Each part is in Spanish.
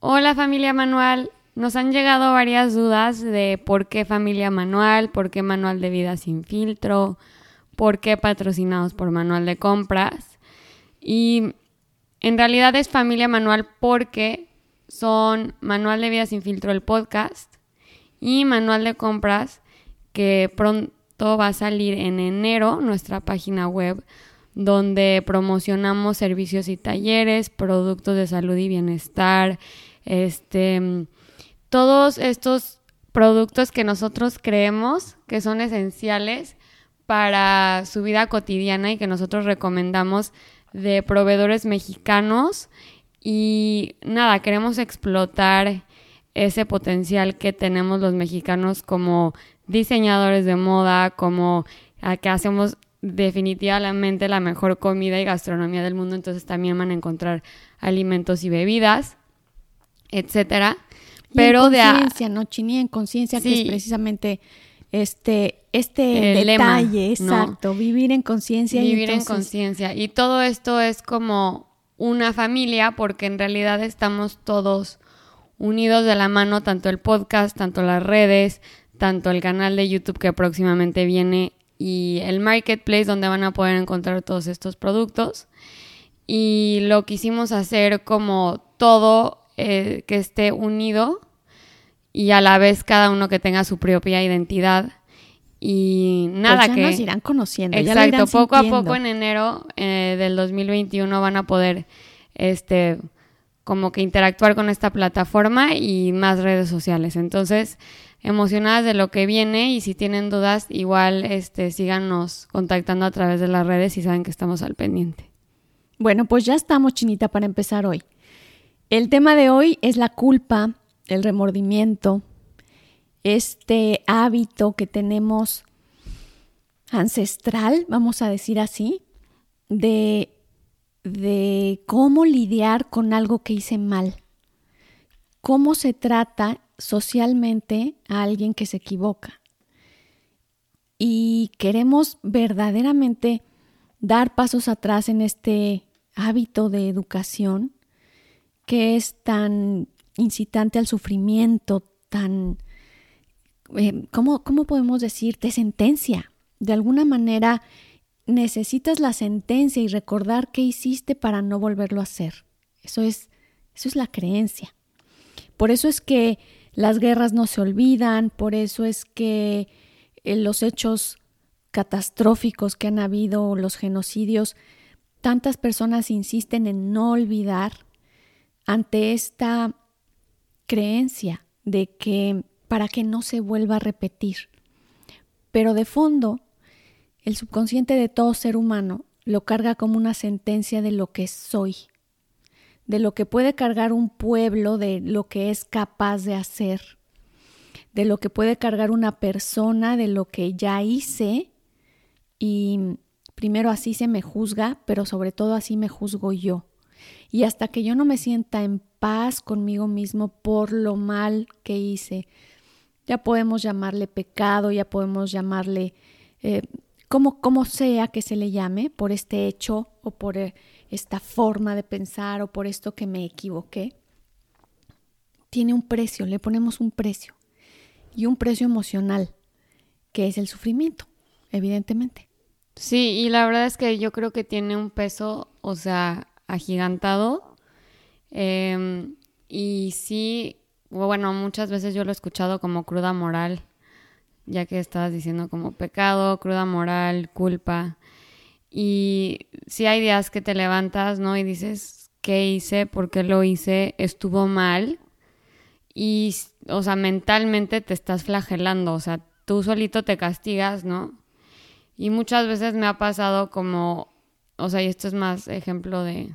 Hola familia manual, nos han llegado varias dudas de por qué familia manual, por qué manual de vida sin filtro, por qué patrocinados por manual de compras. Y en realidad es familia manual porque son manual de vida sin filtro el podcast y manual de compras que pronto va a salir en enero nuestra página web donde promocionamos servicios y talleres, productos de salud y bienestar, este, todos estos productos que nosotros creemos que son esenciales para su vida cotidiana y que nosotros recomendamos de proveedores mexicanos. Y nada, queremos explotar ese potencial que tenemos los mexicanos como diseñadores de moda, como a que hacemos definitivamente la mejor comida y gastronomía del mundo, entonces también van a encontrar alimentos y bebidas, etcétera. Y Pero en de conciencia, ¿no, Chini? En conciencia, que es precisamente este, este El lema, detalle, ¿no? exacto, vivir en conciencia. y vivir en entonces- conciencia. Y todo esto es como una familia porque en realidad estamos todos unidos de la mano, tanto el podcast, tanto las redes, tanto el canal de YouTube que próximamente viene y el marketplace donde van a poder encontrar todos estos productos. Y lo quisimos hacer como todo eh, que esté unido y a la vez cada uno que tenga su propia identidad. Y nada Pues ya que... nos irán conociendo. ya Exacto, irán poco a poco en enero eh, del 2021 van a poder este como que interactuar con esta plataforma y más redes sociales. Entonces, emocionadas de lo que viene y si tienen dudas, igual este síganos contactando a través de las redes y saben que estamos al pendiente. Bueno, pues ya estamos, Chinita, para empezar hoy. El tema de hoy es la culpa, el remordimiento, este hábito que tenemos ancestral, vamos a decir así, de, de cómo lidiar con algo que hice mal. Cómo se trata socialmente a alguien que se equivoca. Y queremos verdaderamente dar pasos atrás en este hábito de educación que es tan incitante al sufrimiento, tan, eh, ¿cómo, ¿cómo podemos decir? Te sentencia. De alguna manera necesitas la sentencia y recordar qué hiciste para no volverlo a hacer. Eso es, eso es la creencia. Por eso es que las guerras no se olvidan, por eso es que eh, los hechos catastróficos que han habido, los genocidios, tantas personas insisten en no olvidar ante esta creencia de que para que no se vuelva a repetir. Pero de fondo, el subconsciente de todo ser humano lo carga como una sentencia de lo que soy, de lo que puede cargar un pueblo, de lo que es capaz de hacer, de lo que puede cargar una persona, de lo que ya hice y primero así se me juzga, pero sobre todo así me juzgo yo. Y hasta que yo no me sienta en paz conmigo mismo por lo mal que hice, ya podemos llamarle pecado, ya podemos llamarle eh, como, como sea que se le llame, por este hecho o por eh, esta forma de pensar o por esto que me equivoqué, tiene un precio, le ponemos un precio y un precio emocional, que es el sufrimiento, evidentemente. Sí, y la verdad es que yo creo que tiene un peso, o sea, agigantado. Eh, y sí, bueno, muchas veces yo lo he escuchado como cruda moral, ya que estabas diciendo como pecado, cruda moral, culpa. Y sí hay días que te levantas, ¿no? Y dices, ¿qué hice? ¿Por qué lo hice? ¿Estuvo mal? Y, o sea, mentalmente te estás flagelando, o sea, tú solito te castigas, ¿no? Y muchas veces me ha pasado como, o sea, y esto es más ejemplo de,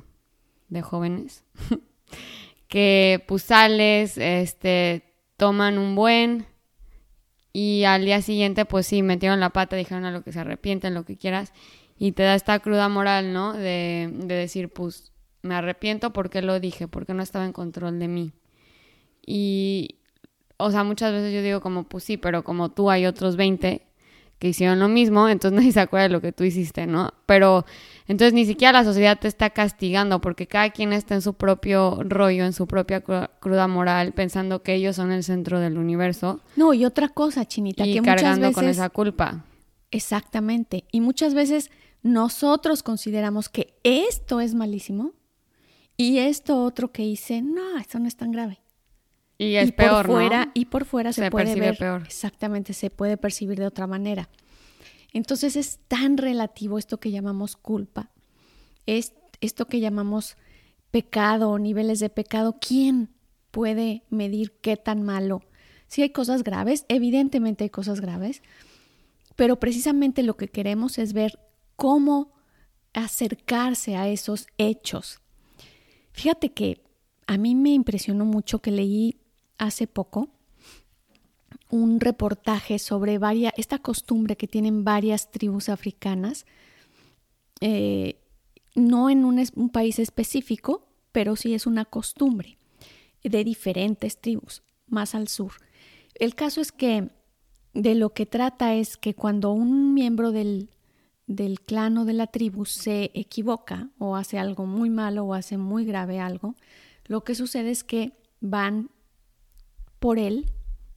de jóvenes, que pues sales, este, toman un buen y al día siguiente pues sí, metieron la pata, dijeron a lo que se arrepienten, lo que quieras, y te da esta cruda moral, ¿no? De, de decir, pues me arrepiento porque lo dije, porque no estaba en control de mí. Y, o sea, muchas veces yo digo como, pues sí, pero como tú hay otros 20 que hicieron lo mismo, entonces nadie se acuerda de lo que tú hiciste, ¿no? Pero entonces ni siquiera la sociedad te está castigando porque cada quien está en su propio rollo, en su propia cruda moral, pensando que ellos son el centro del universo. No, y otra cosa, Chinita, y que cargando muchas veces... con esa culpa. Exactamente. Y muchas veces nosotros consideramos que esto es malísimo y esto otro que hice, no, esto no es tan grave. Y es peor, por fuera, ¿no? Y por fuera se, Se puede percibe ver. peor. Exactamente, se puede percibir de otra manera. Entonces es tan relativo esto que llamamos culpa, es esto que llamamos pecado niveles de pecado. ¿Quién puede medir qué tan malo? Si hay cosas graves, evidentemente hay cosas graves, pero precisamente lo que queremos es ver cómo acercarse a esos hechos. Fíjate que a mí me impresionó mucho que leí hace poco un reportaje sobre esta costumbre que tienen varias tribus africanas, eh, no en un país específico, pero sí es una costumbre de diferentes tribus más al sur. El caso es que de lo que trata es que cuando un miembro del, del clan o de la tribu se equivoca o hace algo muy malo o hace muy grave algo, lo que sucede es que van por él,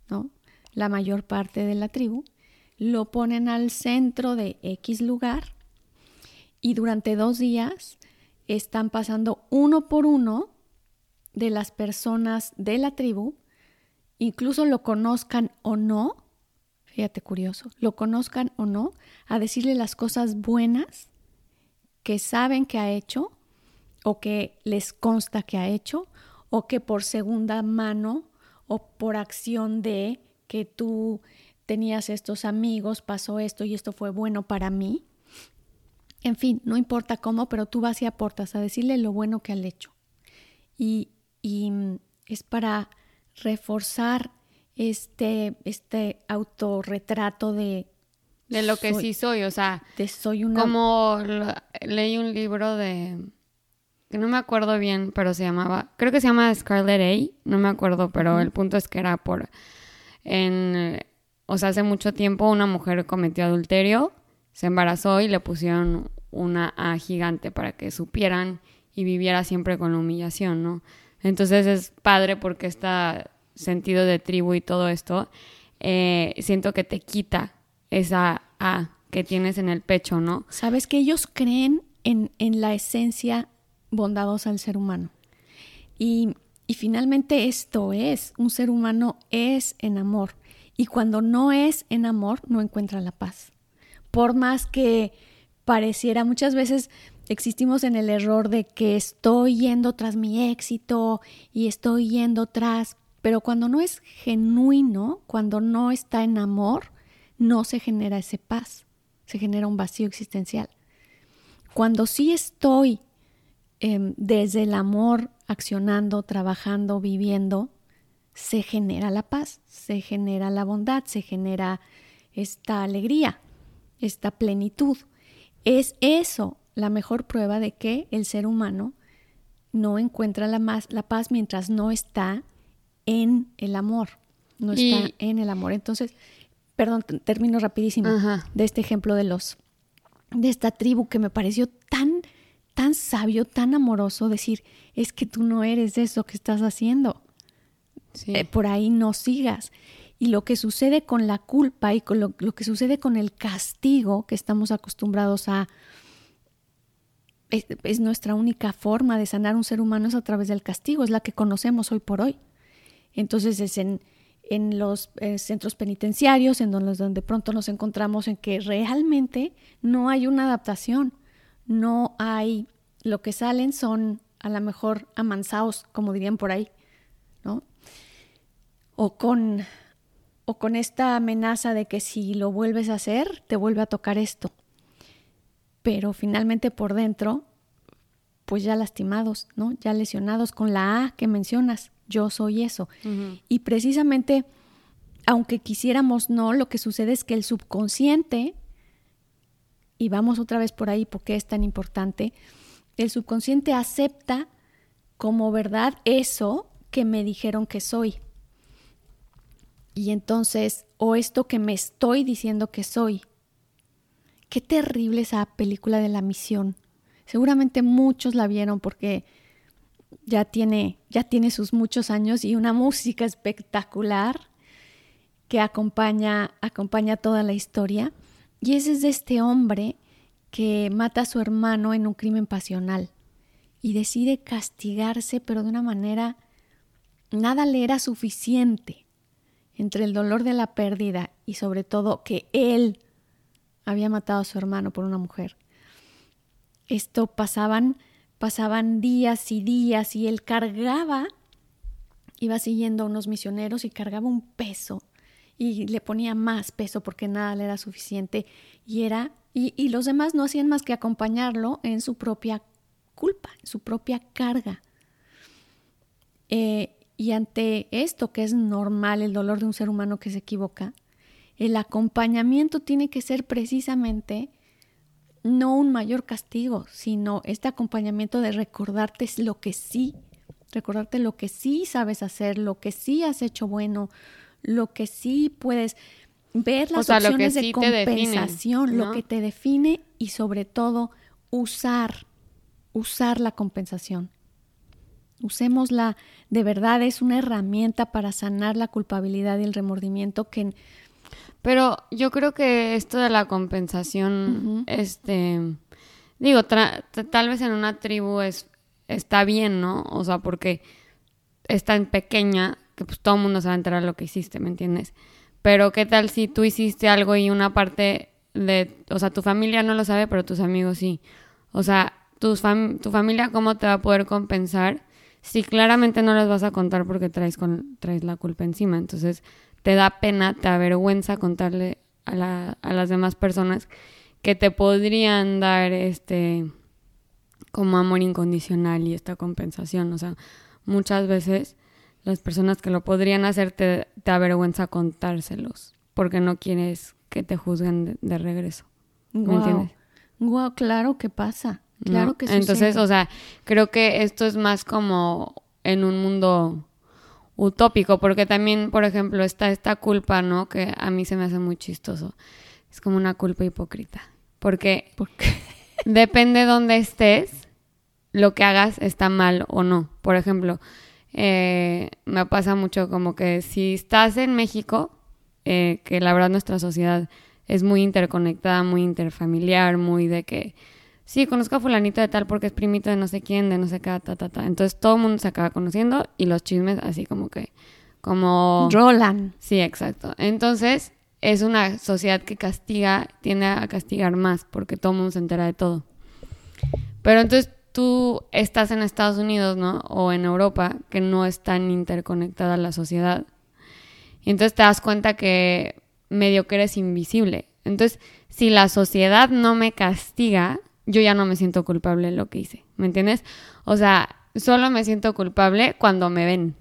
¿no? La mayor parte de la tribu, lo ponen al centro de X lugar y durante dos días están pasando uno por uno de las personas de la tribu, incluso lo conozcan o no, fíjate curioso, lo conozcan o no, a decirle las cosas buenas que saben que ha hecho o que les consta que ha hecho o que por segunda mano o por acción de que tú tenías estos amigos, pasó esto y esto fue bueno para mí. En fin, no importa cómo, pero tú vas y aportas a decirle lo bueno que han hecho. Y, y mm, es para reforzar este, este autorretrato de, De lo que Soy- sí soy, o sea, de soy una... como lo- leí un libro de que no me acuerdo bien, pero se llamaba, creo que se llama Scarlet A, no me acuerdo, pero el punto es que era por en o sea, hace mucho tiempo una mujer cometió adulterio, se embarazó y le pusieron una A gigante para que supieran y viviera siempre con la humillación, ¿no? Entonces es padre porque este sentido de tribu y todo esto, eh, siento que te quita esa A que tienes en el pecho, ¿no? Sabes que ellos creen en, en la esencia bondadosa del ser humano. Y, y finalmente esto es, un ser humano es en amor. Y cuando no es en amor, no encuentra la paz. Por más que pareciera, muchas veces existimos en el error de que estoy yendo tras mi éxito y estoy yendo tras, pero cuando no es genuino, cuando no está en amor, no se genera ese paz, se genera un vacío existencial. Cuando sí estoy eh, desde el amor accionando, trabajando, viviendo, se genera la paz, se genera la bondad, se genera esta alegría, esta plenitud. Es eso la mejor prueba de que el ser humano no encuentra la, más, la paz mientras no está en el amor, no Y- está en el amor. Entonces, perdón, termino rapidísimo Ajá. de este ejemplo de los de esta tribu que me pareció tan sabio, tan amoroso decir, es que tú no eres eso que estás haciendo. Sí. Eh, por ahí no sigas. Y lo que sucede con la culpa y con lo, lo que sucede con el castigo que estamos acostumbrados a, es, es nuestra única forma de sanar un ser humano es a través del castigo, es la que conocemos hoy por hoy. Entonces es en, en los eh, centros penitenciarios, en donde, donde pronto nos encontramos en que realmente no hay una adaptación, no hay, lo que salen son a lo mejor amansados, como dirían por ahí, ¿no? O con, o con esta amenaza de que si lo vuelves a hacer, te vuelve a tocar esto. Pero finalmente por dentro pues ya lastimados, ¿no? Ya lesionados con la A que mencionas, yo soy eso. Y precisamente, aunque quisiéramos no, lo que sucede es que el subconsciente, y vamos otra vez por ahí porque es tan importante, el subconsciente acepta como verdad eso que me dijeron que soy. Y entonces, o esto que me estoy diciendo que soy. Qué terrible esa película de la misión. Seguramente muchos la vieron porque ya tiene, ya tiene sus muchos años y una música espectacular que acompaña, acompaña toda la historia. Y ese es de este hombre que mata a su hermano en un crimen pasional y decide castigarse, pero de una manera nada le era suficiente entre el dolor de la pérdida y sobre todo que él había matado a su hermano por una mujer. Esto pasaban, pasaban días y días y él cargaba, iba siguiendo a unos misioneros y cargaba un peso y le ponía más peso porque nada le era suficiente y era y, y los demás no hacían más que acompañarlo en su propia culpa, en su propia carga. Eh, y ante esto que es normal, el dolor de un ser humano que se equivoca, el acompañamiento tiene que ser precisamente no un mayor castigo, sino este acompañamiento de recordarte lo que sí, recordarte lo que sí sabes hacer, lo que sí has hecho bueno, lo que sí puedes ver las opciones de compensación, lo que te define y sobre todo usar, usar la compensación. Usémosla, de verdad es una herramienta para sanar la culpabilidad y el remordimiento que pero yo creo que esto de la compensación, este, digo, tal vez en una tribu es, está bien, ¿no? O sea, porque es tan pequeña que pues todo el mundo se va a enterar de lo que hiciste, ¿me entiendes? Pero qué tal si tú hiciste algo y una parte de, o sea, tu familia no lo sabe, pero tus amigos sí. O sea, tu familia cómo te va a poder compensar si claramente no les vas a contar porque traes, con, traes la culpa encima. Entonces, te da pena, te avergüenza contarle a, a las demás personas que te podrían dar este como amor incondicional y esta compensación. O sea, muchas veces las personas que lo podrían hacer te, te avergüenza contárselos porque no quieres que te juzguen de, regreso. ¿Me entiendes? Wow, claro que pasa. Claro que sucede. Entonces, o sea, creo que esto es más como en un mundo utópico, porque también, por ejemplo, está esta culpa, ¿no? Que a mí se me hace muy chistoso. Es como una culpa hipócrita. Porque depende dónde estés, lo que hagas está mal o no. Por ejemplo, eh, me pasa mucho como que si estás en México, eh, que la verdad nuestra sociedad es muy interconectada, muy interfamiliar, muy de que sí, conozco a fulanito de tal porque es primito de no sé quién, de no sé qué, ta, ta, ta. Entonces todo el mundo se acaba conociendo y los chismes así como que, como... Roland. Sí, exacto. Entonces es una sociedad que castiga, tiende a castigar más porque todo el mundo se entera de todo. Pero entonces tú estás en Estados Unidos, ¿no? O en Europa, que no es tan interconectada la sociedad. Y entonces te das cuenta que medio que eres invisible. Entonces, si la sociedad no me castiga, yo ya no me siento culpable en lo que hice, ¿me entiendes? O sea, solo me siento culpable cuando me ven.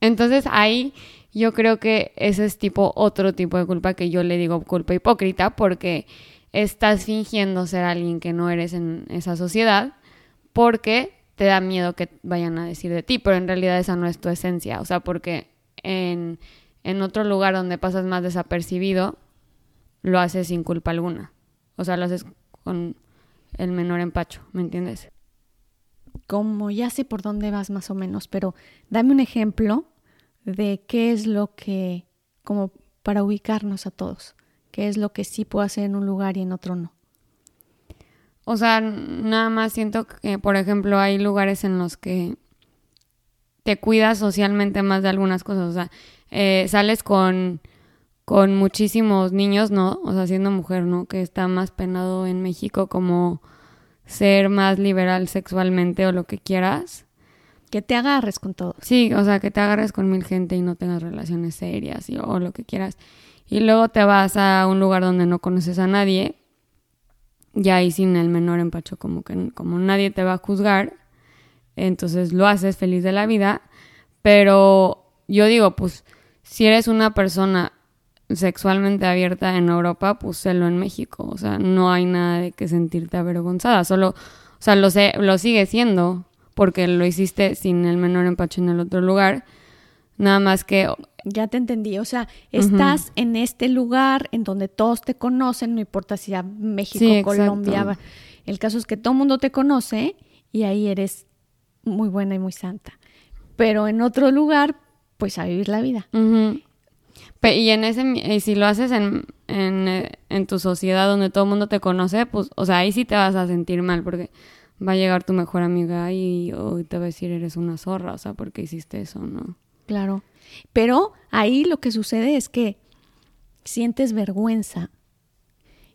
Entonces ahí yo creo que ese es tipo otro tipo de culpa que yo le digo culpa hipócrita porque estás fingiendo ser alguien que no eres en esa sociedad porque te da miedo que vayan a decir de ti, pero en realidad esa no es tu esencia, o sea, porque en, en otro lugar donde pasas más desapercibido, lo haces sin culpa alguna, o sea, lo haces con el menor empacho, ¿me entiendes? Como ya sé por dónde vas más o menos, pero dame un ejemplo de qué es lo que, como para ubicarnos a todos, qué es lo que sí puedo hacer en un lugar y en otro no. O sea, nada más siento que, por ejemplo, hay lugares en los que te cuidas socialmente más de algunas cosas. O sea, eh, sales con con muchísimos niños, ¿no? O sea, siendo mujer, ¿no? Que está más penado en México como ser más liberal sexualmente o lo que quieras. Que te agarres con todo. Sí, o sea, que te agarres con mil gente y no tengas relaciones serias y, o lo que quieras. Y luego te vas a un lugar donde no conoces a nadie, ya ahí sin el menor empacho, como que como nadie te va a juzgar, entonces lo haces feliz de la vida, pero yo digo, pues si eres una persona sexualmente abierta en Europa, pues sélo en México, o sea, no hay nada de que sentirte avergonzada, solo, o sea, lo, sé, lo sigue siendo porque lo hiciste sin el menor empacho en el otro lugar, nada más que... Ya te entendí, o sea, estás en este lugar en donde todos te conocen, no importa si a México, Colombia, el caso es que todo el mundo te conoce y ahí eres muy buena y muy santa. Pero en otro lugar, pues a vivir la vida. Y en ese, y si lo haces en, en, en, tu sociedad donde todo el mundo te conoce, pues, o sea, ahí sí te vas a sentir mal porque va a llegar tu mejor amiga y, te va a decir eres una zorra, o sea, porque hiciste eso, ¿no? Claro. Pero ahí lo que sucede es que sientes vergüenza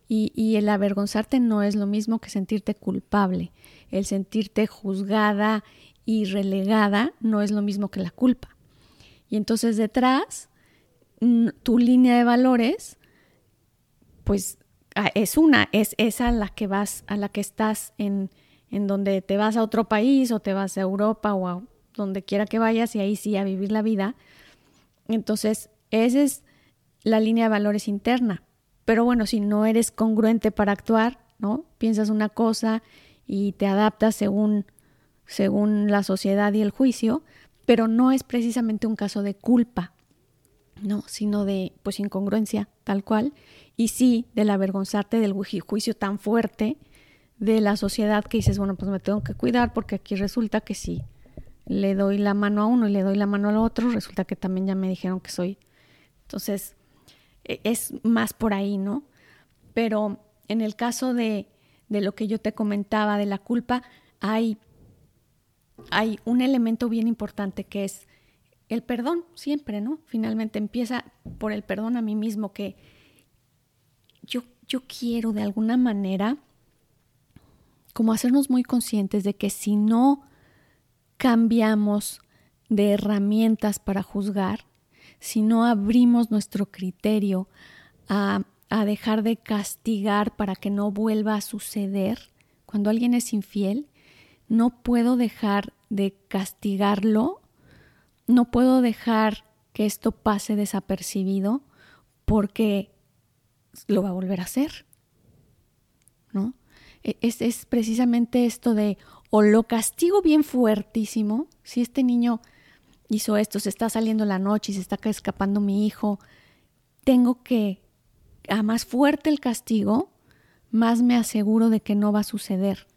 y, el avergonzarte no es lo mismo que sentirte culpable. El sentirte juzgada y relegada no es lo mismo que la culpa. Y entonces detrás tu línea de valores, pues es una, es esa la que vas, a la que estás en, en donde te vas a otro país o te vas a Europa o a donde quiera que vayas y ahí sí a vivir la vida. Entonces, esa es la línea de valores interna. Pero bueno, si no eres congruente para actuar, ¿no? Piensas una cosa y te adaptas según, según la sociedad y el juicio, pero no es precisamente un caso de culpa, no, sino de pues incongruencia, tal cual, y sí del avergonzarte del juicio tan fuerte de la sociedad que dices, bueno, pues me tengo que cuidar porque aquí resulta que si le doy la mano a uno y le doy la mano al otro, resulta que también ya me dijeron que soy. Entonces, e, es más por ahí, ¿no? Pero en el caso de, de lo que yo te comentaba de la culpa, hay, hay un elemento bien importante que es el perdón siempre, ¿no? Finalmente empieza por el perdón a mí mismo, que yo, yo quiero de alguna manera como hacernos muy conscientes de que si no cambiamos de herramientas para juzgar, si no abrimos nuestro criterio a, a dejar de castigar para que no vuelva a suceder, cuando alguien es infiel, no puedo dejar de castigarlo no puedo dejar que esto pase desapercibido porque lo va a volver a hacer. ¿No? E, es, es, precisamente esto de o lo castigo bien fuertísimo, si este niño hizo esto, se está saliendo la noche y se está escapando mi hijo, tengo que, a más fuerte el castigo, más me aseguro de que no va a suceder.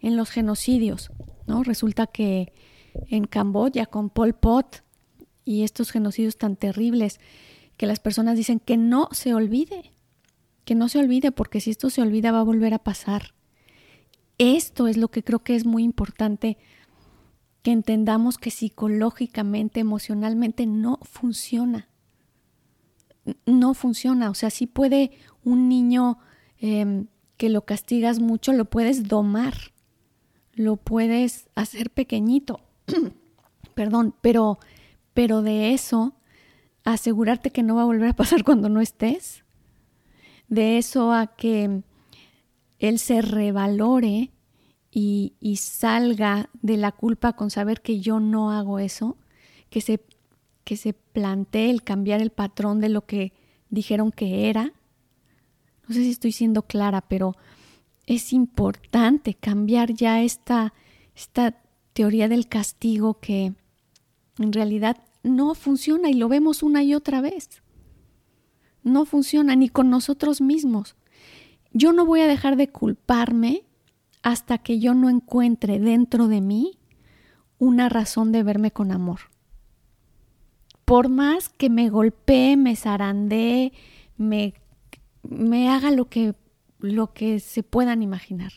En los genocidios, ¿no? Resulta que en Camboya con Pol Pot y estos genocidios tan terribles que las personas dicen que no se olvide, que no se olvide porque si esto se olvida va a volver a pasar. Esto es lo que creo que es muy importante que entendamos que psicológicamente, emocionalmente no funciona. No funciona. O sea, sí puede un niño em, que lo castigas mucho, lo puedes domar, lo puedes hacer pequeñito, Perdón, pero, pero de eso, asegurarte que no va a volver a pasar cuando no estés. De eso a que él se revalore y, salga de la culpa con saber que yo no hago eso, que se, que se plantee el cambiar el patrón de lo que dijeron que era. No sé si estoy siendo clara, pero es importante cambiar ya esta, esta teoría del castigo que en realidad no funciona y lo vemos una y otra vez. No funciona ni con nosotros mismos. Yo no voy a dejar de culparme hasta que yo no encuentre dentro de mí una razón de verme con amor. Por más que me golpee, me zarandee, me, me haga lo que, lo que se puedan imaginar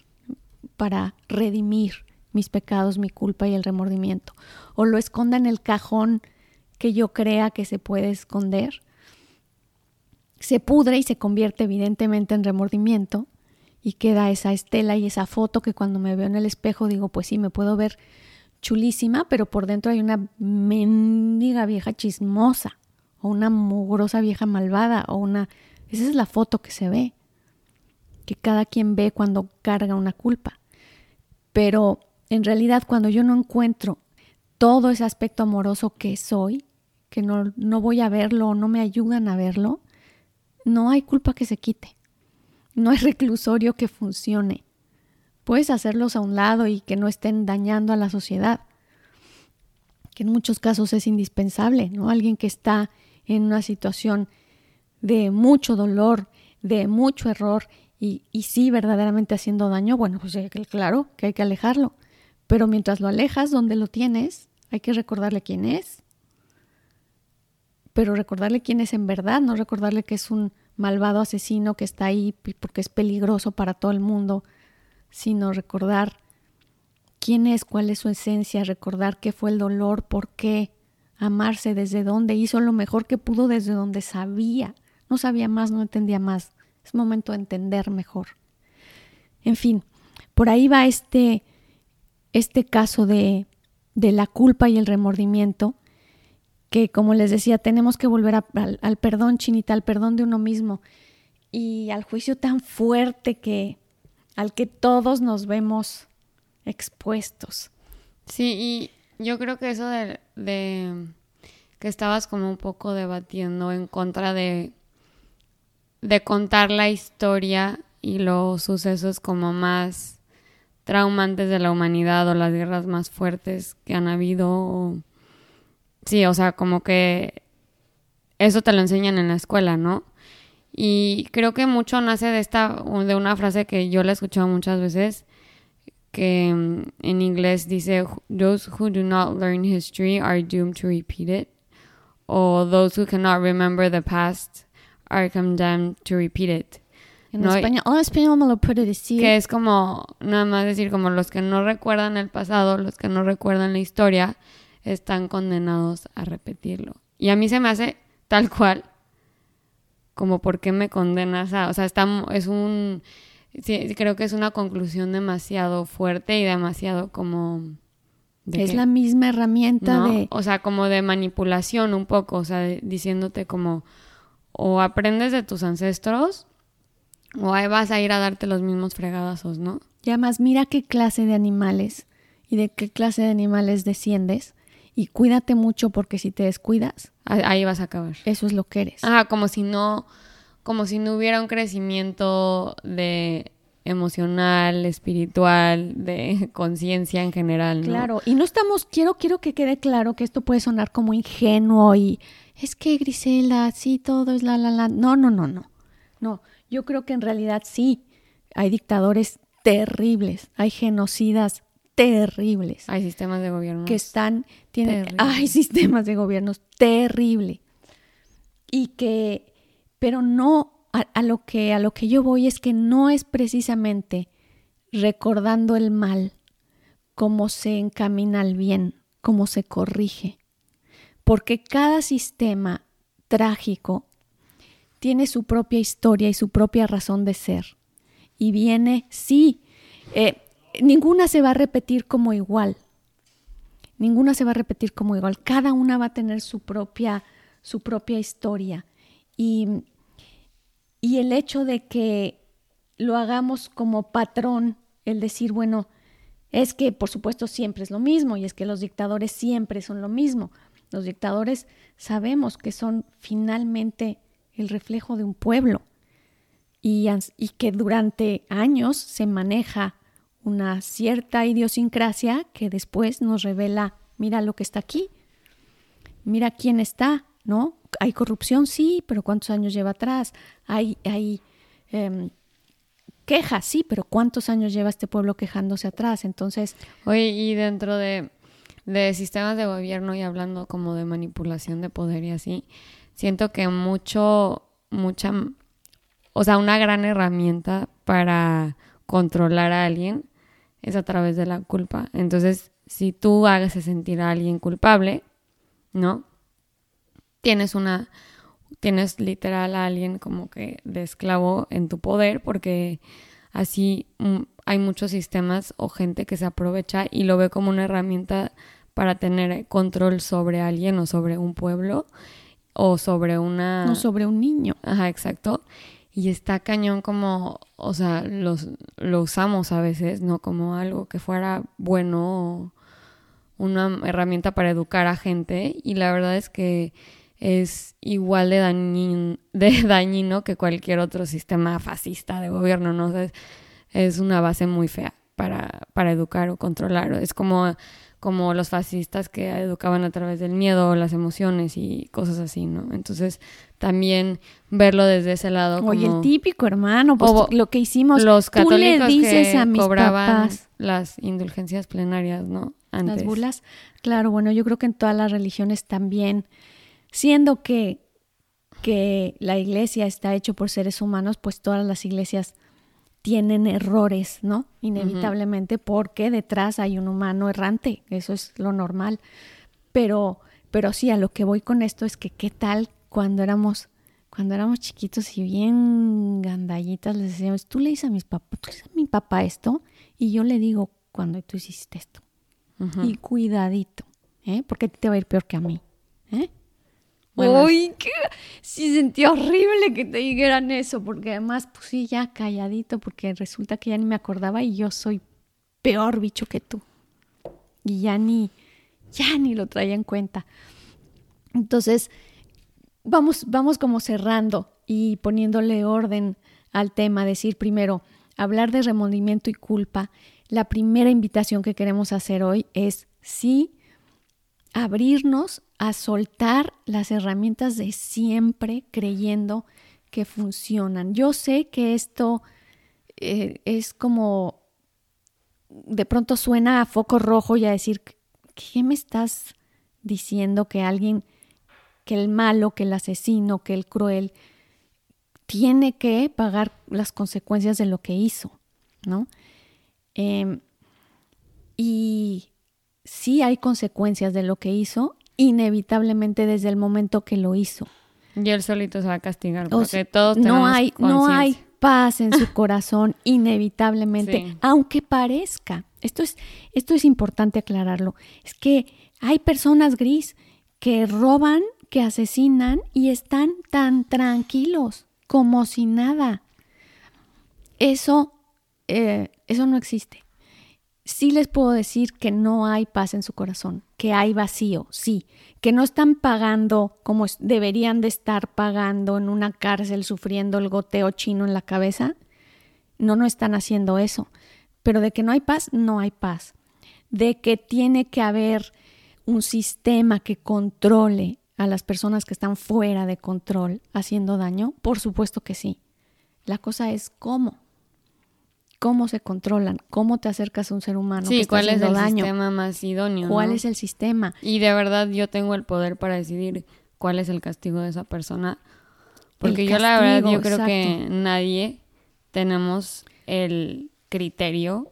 para redimir mis pecados, mi culpa y el remordimiento, o lo esconda en el cajón que yo crea que se puede esconder, se pudre y se convierte evidentemente en remordimiento y queda esa estela y esa foto que cuando me veo en el espejo digo, pues sí, me puedo ver chulísima, pero por dentro hay una mendiga vieja chismosa o una mugrosa vieja malvada o una... Esa es la foto que se ve, que cada quien ve cuando carga una culpa. Pero en realidad cuando yo no encuentro todo ese aspecto amoroso que soy, que no, no voy a verlo o no me ayudan a verlo, no hay culpa que se quite. No hay reclusorio que funcione. Puedes hacerlos a un lado y que no estén dañando a la sociedad, que en muchos casos es indispensable, ¿no? Alguien que está en una situación de mucho dolor, de mucho error y, y sí verdaderamente haciendo daño, bueno, pues claro que hay que alejarlo. Pero mientras lo alejas, donde lo tienes, hay que recordarle quién es. Pero recordarle quién es en verdad, no recordarle que es un malvado asesino que está ahí porque es peligroso para todo el mundo, sino recordar quién es, cuál es su esencia, recordar qué fue el dolor, por qué, amarse desde donde hizo lo mejor que pudo, desde donde sabía. No sabía más, no entendía más. Es momento de entender mejor. En fin, por ahí va este, este caso de, de la culpa y el remordimiento, que como les decía, tenemos que volver al, perdón, chinita, al perdón de uno mismo y al juicio tan fuerte que al que todos nos vemos expuestos. Sí, y yo creo que eso de, de que estabas como un poco debatiendo en contra de, de contar la historia y los sucesos como más traumantes de la humanidad o las guerras más fuertes que han habido. Sí, o sea, como que eso te lo enseñan en la escuela, ¿no? Y creo que mucho nace de esta, de una frase que yo la he escuchado muchas veces, que mm, en inglés dice, those who do not learn history are doomed to repeat it, o those who cannot remember the past are condemned to repeat it. En español, oh, en español me lo puede decir. Que es como, nada más decir, como los que no recuerdan el pasado, los que no recuerdan la historia, están condenados a repetirlo. Y a mí se me hace tal cual como por qué me condenas a, o sea, está, es un, sí, creo que es una conclusión demasiado fuerte y demasiado como... es la misma herramienta de... O sea, como de manipulación un poco, o sea, diciéndote como, o aprendes de tus ancestros, o ahí vas a ir a darte los mismos fregadazos, ¿no? Y además, mira qué clase de animales y de qué clase de animales desciendes y cuídate mucho porque si te descuidas, ahí vas a acabar. Eso es lo que eres. Ah, como si no, como si no hubiera un crecimiento de emocional, espiritual, de conciencia en general. ¿no? Claro, y no estamos, quiero, quiero que quede claro que esto puede sonar como ingenuo y es que Grisela, sí, todo es la, la, la. No, no, no, no. No, yo creo que en realidad sí, hay dictadores terribles, hay genocidas terribles. Hay sistemas de gobierno. Que están, tienen, hay sistemas de gobiernos terrible. Y que, pero no, a, lo que, a lo que yo voy es que no es precisamente recordando el mal cómo se encamina al bien, cómo se corrige. Porque cada sistema trágico tiene su propia historia y su propia razón de ser. Y viene, sí, eh, ninguna se va a repetir como igual. Ninguna se va a repetir como igual. Cada una va a tener su propia, su propia historia. Y, y el hecho de que lo hagamos como patrón, el decir, bueno, es que por supuesto siempre es lo mismo y es que los dictadores siempre son lo mismo. Los dictadores sabemos que son finalmente el reflejo de un pueblo y, y que durante años se maneja una cierta idiosincrasia que después nos revela, mira lo que está aquí, mira quién está, ¿no? Hay corrupción, sí, pero ¿cuántos años lleva atrás? Hay, hay em, quejas, sí, pero ¿cuántos años lleva este pueblo quejándose atrás? Entonces... Oye, y dentro de, de sistemas de gobierno y hablando como de manipulación de poder y así, siento que mucho, mucha, o sea, una gran herramienta para controlar a alguien es a través de la culpa. Entonces, si tú hagas sentir a alguien culpable, ¿no? Tienes una, tienes literal a alguien como que de esclavo en tu poder porque así mm, hay muchos sistemas o gente que se aprovecha y lo ve como una herramienta para tener control sobre alguien o sobre un pueblo o sobre una... O sobre un niño. Ajá, exacto. Y está cañón como, o sea, los, lo usamos a veces, ¿no? Como algo que fuera bueno una herramienta para educar a gente. Y la verdad es que es igual de dañino, de dañino que cualquier otro sistema fascista de gobierno, ¿no? es, una base muy fea para, para educar o controlar. Es como como los fascistas que educaban a través del miedo, las emociones y cosas así, ¿no? Entonces, también verlo desde ese lado. Oye, el típico, hermano, pues lo que hicimos. Los católicos dices que a mis cobraban las indulgencias plenarias, ¿no? Antes. Las bulas. Claro, bueno, yo creo que en todas las religiones también, siendo que, que la iglesia está hecho por seres humanos, pues todas las iglesias tienen errores, ¿no? Inevitablemente, porque detrás hay un humano errante, eso es lo normal. Pero, pero sí, a lo que voy con esto es que qué tal cuando éramos, cuando éramos chiquitos y bien gandallitas, les decíamos, tú le dices a mis papás, tú le dices a mi papá esto, y yo le digo cuando tú hiciste esto. Y cuidadito, ¿eh? Porque te va a ir peor que a mí, ¿eh? Uy, qué... sí sentí horrible que te dijeran eso, porque además, pues sí, ya calladito, porque resulta que ya ni me acordaba y yo soy peor bicho que tú. Y ya ni, ya ni lo traía en cuenta. Entonces, vamos, vamos como cerrando y poniéndole orden al tema, decir primero, hablar de remordimiento y culpa. La primera invitación que queremos hacer hoy es sí abrirnos a soltar las herramientas de siempre creyendo que funcionan. Yo sé que esto eh, es como de pronto suena a foco rojo y a decir, ¿qué me estás diciendo que alguien, que el malo, que el asesino, que el cruel, tiene que pagar las consecuencias de lo que hizo? ¿No? Em, y sí hay consecuencias de lo que hizo, inevitablemente desde el momento que lo hizo. Y él solito se va a castigar, porque todos tenemos no hay, no hay paz en su corazón, inevitablemente, aunque parezca. Esto es, esto es importante aclararlo. Es que hay personas gris que roban, que asesinan y están tan tranquilos como si nada. Eso, eh, eso no existe sí les puedo decir que no hay paz en su corazón, que hay vacío, sí, que no están pagando como deberían de estar pagando en una cárcel sufriendo el goteo chino en la cabeza. No, no están haciendo eso. Pero de que no hay paz, no hay paz. De que tiene que haber un sistema que controle a las personas que están fuera de control haciendo daño, por supuesto que sí. La cosa es cómo cómo se controlan, cómo te acercas a un ser humano. Sí, cuál es el sistema más idóneo. ¿Cuál es el sistema? Y de verdad yo tengo el poder para decidir cuál es el castigo de esa persona. Porque yo la verdad yo creo que nadie tenemos el criterio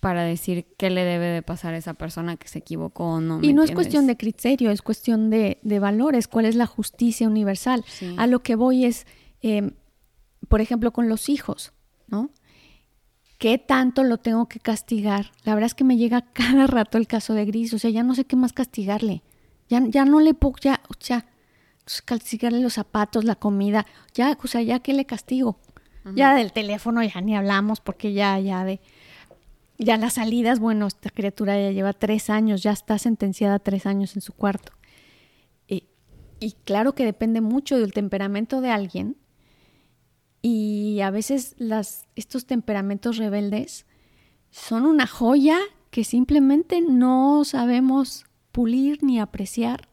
para decir qué le debe de pasar a esa persona que se equivocó o no. Y no es cuestión de criterio, es cuestión de, valores, cuál es la justicia universal. A lo que voy es, eh, por ejemplo, con los hijos, ¿no? ¿Qué tanto lo tengo que castigar? La verdad es que me llega cada rato el caso de Gris, o sea, ya no sé qué más castigarle. Ya, ya no le puedo, ya, o sea, castigarle los zapatos, la comida, ya, o sea, ya que le castigo. Ya del teléfono ya ni hablamos porque ya, ya de, ya las salidas, bueno, esta criatura ya lleva tres años, ya está sentenciada a tres años en su cuarto. Y, y claro que depende mucho del temperamento de alguien, y a veces las, estos temperamentos rebeldes son una joya que simplemente no sabemos pulir ni apreciar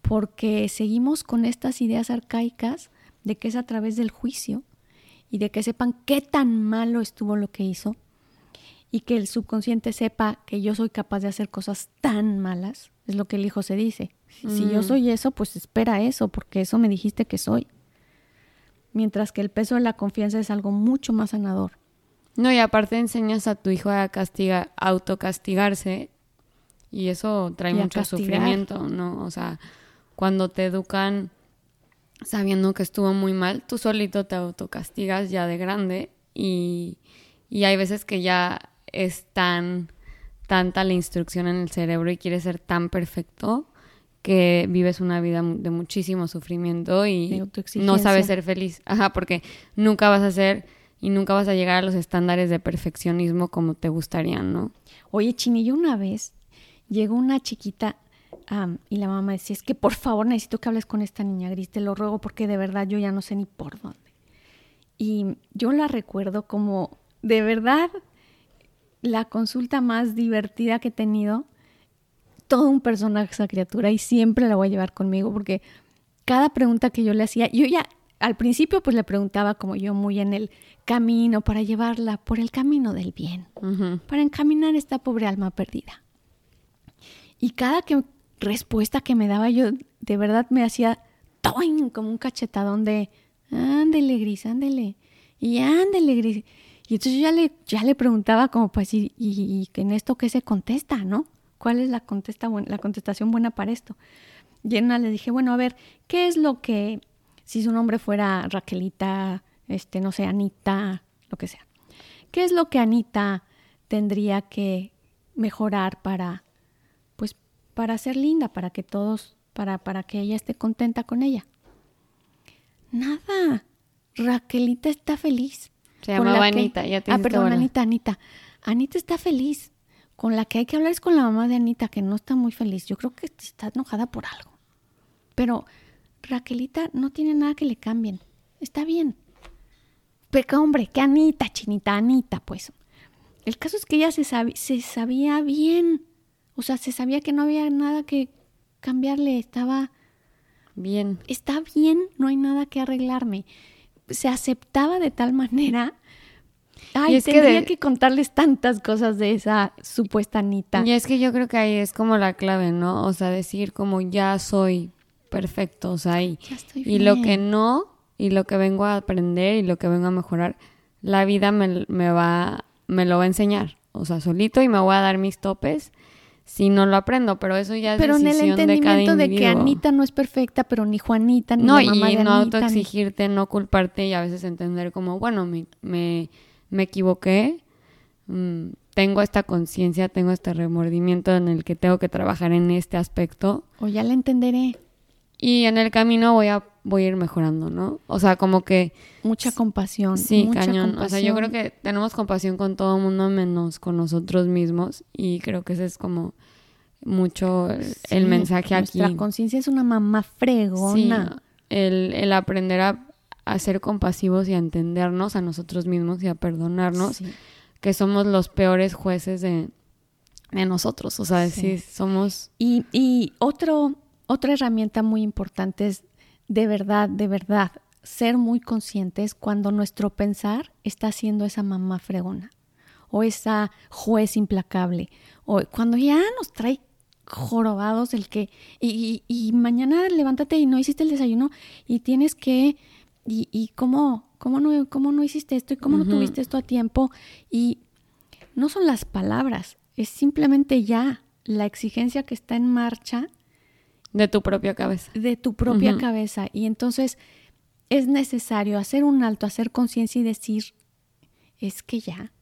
porque seguimos con estas ideas arcaicas de que es a través del juicio y de que sepan qué tan malo estuvo lo que hizo y que el subconsciente sepa que yo soy capaz de hacer cosas tan malas, es lo que el hijo se dice. Si yo mm. soy eso, pues espera eso, porque eso me dijiste que soy mientras que el peso de la confianza es algo mucho más sanador. No, y aparte enseñas a tu hijo a castigar, autocastigarse y eso trae mucho sufrimiento, ¿no? O sea, cuando te educan sabiendo que estuvo muy mal, tú solito te autocastigas ya de grande y, y hay veces que ya es tan tanta la instrucción en el cerebro y quieres ser tan perfecto que vives una vida de muchísimo sufrimiento y no sabes ser feliz. Ajá, porque nunca vas a ser y nunca vas a llegar a los estándares de perfeccionismo como te gustarían, ¿no? Oye, Chinillo, una vez llegó una chiquita y la mamá decía, es que por favor necesito que hables con esta niña gris, te lo ruego porque de verdad yo ya no sé ni por dónde. Y yo la recuerdo como, de verdad, la consulta más divertida que he tenido todo un personaje esa criatura y siempre la voy a llevar conmigo porque cada pregunta que yo le hacía, yo ya al principio pues le preguntaba como yo muy en el camino para llevarla por el camino del bien, para encaminar esta pobre alma perdida. Y cada que, respuesta que me daba yo de verdad me hacía toing, como un cachetadón de ándele gris, ándele, y ándele gris. Y entonces yo ya le, ya le preguntaba como pues, ¿y, y, en esto qué se contesta, no? ¿Cuál es la, contesta, la contestación buena para esto? Y en una le dije, bueno, a ver, ¿qué es lo que, si su nombre fuera Raquelita, este, no sé, Anita, lo que sea, ¿qué es lo que Anita tendría que mejorar para, pues, para ser linda, para que todos, para, para que ella esté contenta con ella? Nada. Raquelita está feliz. Se llamaba Anita, ya te Ah, perdón, Anita, Anita. Anita está feliz con la que hay que hablar es con la mamá de Anita, que no está muy feliz. Yo creo que está enojada por algo. Pero Raquelita no tiene nada que le cambien. Está bien. Pero hombre, que Anita, chinita, Anita, pues. El caso es que ella se, se sabía bien. O sea, se sabía que no había nada que cambiarle. Estaba bien. Está bien, no hay nada que arreglarme. Se aceptaba de tal manera Ay, es tendría que, contarles tantas cosas de esa supuesta Anita. Y es que yo creo que ahí es como la clave, ¿no? O sea, decir como ya soy perfecto, o sea, y, y lo que no, y lo que vengo a aprender y lo que vengo a mejorar, la vida me, va, me lo va a enseñar. O sea, solito y me voy a dar mis topes si no lo aprendo, pero eso ya es pero decisión en el entendimiento de, que Anita no es perfecta, pero ni Juanita ni no, la mamá y no autoexigirte, no culparte y a veces entender como, bueno, me, me me equivoqué, mm, tengo esta conciencia, tengo este remordimiento en el que tengo que trabajar en este aspecto. O ya la entenderé. Y en el camino voy a, voy a ir mejorando, ¿no? O sea, como que... Mucha compasión. Sí, mucha cañón. Compasión. O sea, yo creo que tenemos compasión con todo el mundo menos con nosotros mismos. Y creo que ese es como mucho el, mensaje aquí. Nuestra conciencia es una mamá fregona. el, el aprender a, a ser compasivos y a entendernos a nosotros mismos y a perdonarnos, que somos los peores jueces de, nosotros, o sea, decir, somos... Y, y otro, otra herramienta muy importante es de verdad, de verdad, ser muy conscientes cuando nuestro pensar está siendo esa mamá fregona o esa juez implacable o cuando ya nos trae jorobados el que y, y mañana levántate y no hiciste el desayuno y tienes que y, y cómo, cómo, no, cómo no hiciste esto y cómo no tuviste esto a tiempo. Y no son las palabras, es simplemente ya la exigencia que está en marcha. De tu propia cabeza. De tu propia cabeza. Y entonces es necesario hacer un alto, hacer conciencia y decir, es que ya,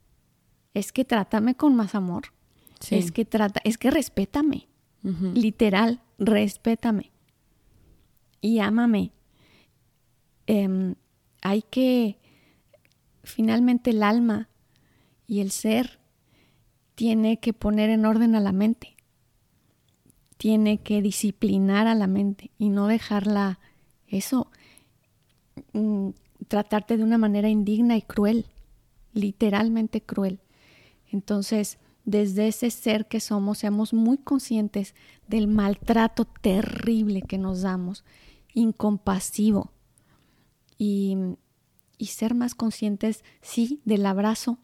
es que trátame con más amor. Es que trata, es que respétame. Literal, respétame. Y ámame. Em, hay que, finalmente el alma y el ser tiene que poner en orden a la mente, tiene que disciplinar a la mente y no dejarla, eso, mm, tratarte de una manera indigna y cruel, literalmente cruel. Entonces, desde ese ser que somos, seamos muy conscientes del maltrato terrible que nos damos, incompasivo, y, ser más conscientes, sí, del abrazo,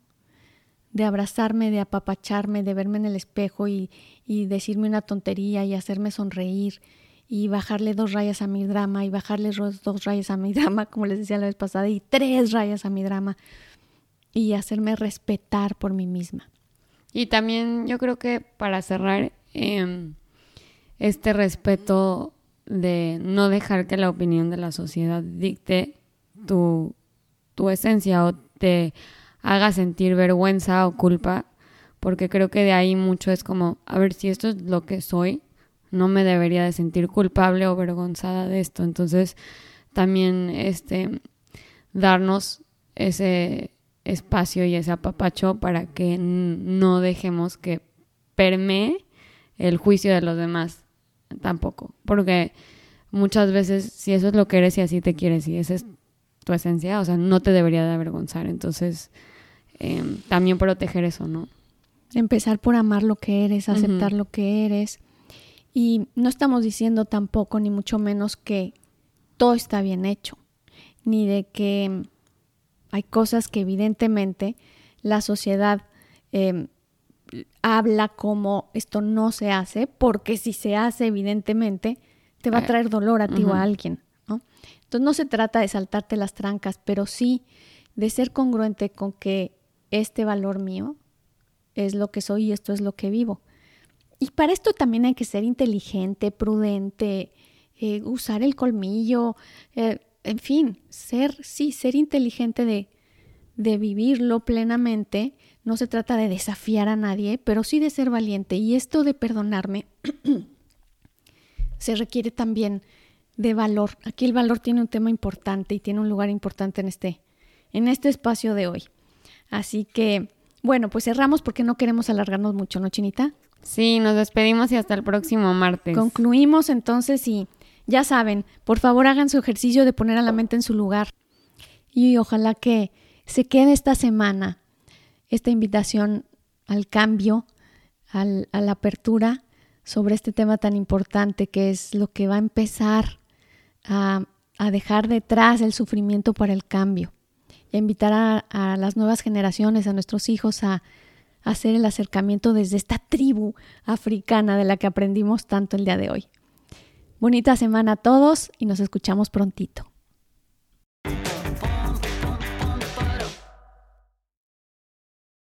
de abrazarme, de apapacharme, de verme en el espejo y, decirme una tontería y hacerme sonreír y bajarle dos rayas a mi drama y bajarle dos rayas a mi drama, como les decía la vez pasada, y tres rayas a mi drama y hacerme respetar por mí misma. Y también yo creo que para cerrar, em, este respeto de no dejar que la opinión de la sociedad dicte tu, tu esencia o te haga sentir vergüenza o culpa, porque creo que de ahí mucho es como, a ver, si esto es lo que soy, no me debería de sentir culpable o avergonzada de esto. Entonces, también este darnos ese espacio y ese apapacho para que no dejemos que permee el juicio de los demás tampoco, porque muchas veces si eso es lo que eres y así te quieres y esa es tu esencia, o sea, no te debería de avergonzar, entonces em, también proteger eso, ¿no? Empezar por amar lo que eres, aceptar lo que eres. Y no estamos diciendo tampoco, ni mucho menos, que todo está bien hecho, ni de que hay cosas que evidentemente la sociedad em, habla como esto no se hace, porque si se hace, evidentemente, te va a eh, traer dolor a ti o a alguien, ¿no? Entonces no se trata de saltarte las trancas, pero sí de ser congruente con que este valor mío es lo que soy y esto es lo que vivo. Y para esto también hay que ser inteligente, prudente, eh, usar el colmillo, eh, en fin, ser, sí, ser inteligente de, de vivirlo plenamente. No se trata de desafiar a nadie, pero sí de ser valiente. Y esto de perdonarme se requiere también de valor. Aquí el valor tiene un tema importante y tiene un lugar importante en este, en este espacio de hoy. Así que, bueno, pues cerramos porque no queremos alargarnos mucho, ¿no, Chinita? Sí, nos despedimos y hasta el próximo martes. Concluimos entonces y ya saben, por favor hagan su ejercicio de poner a la mente en su lugar. Y ojalá que se quede esta semana esta invitación al cambio, a la apertura sobre este tema tan importante que es lo que va a empezar a, dejar detrás el sufrimiento para el cambio a invitar a, las nuevas generaciones, a nuestros hijos a hacer el acercamiento desde esta tribu africana de la que aprendimos tanto el día de hoy. Bonita semana a todos y nos escuchamos prontito.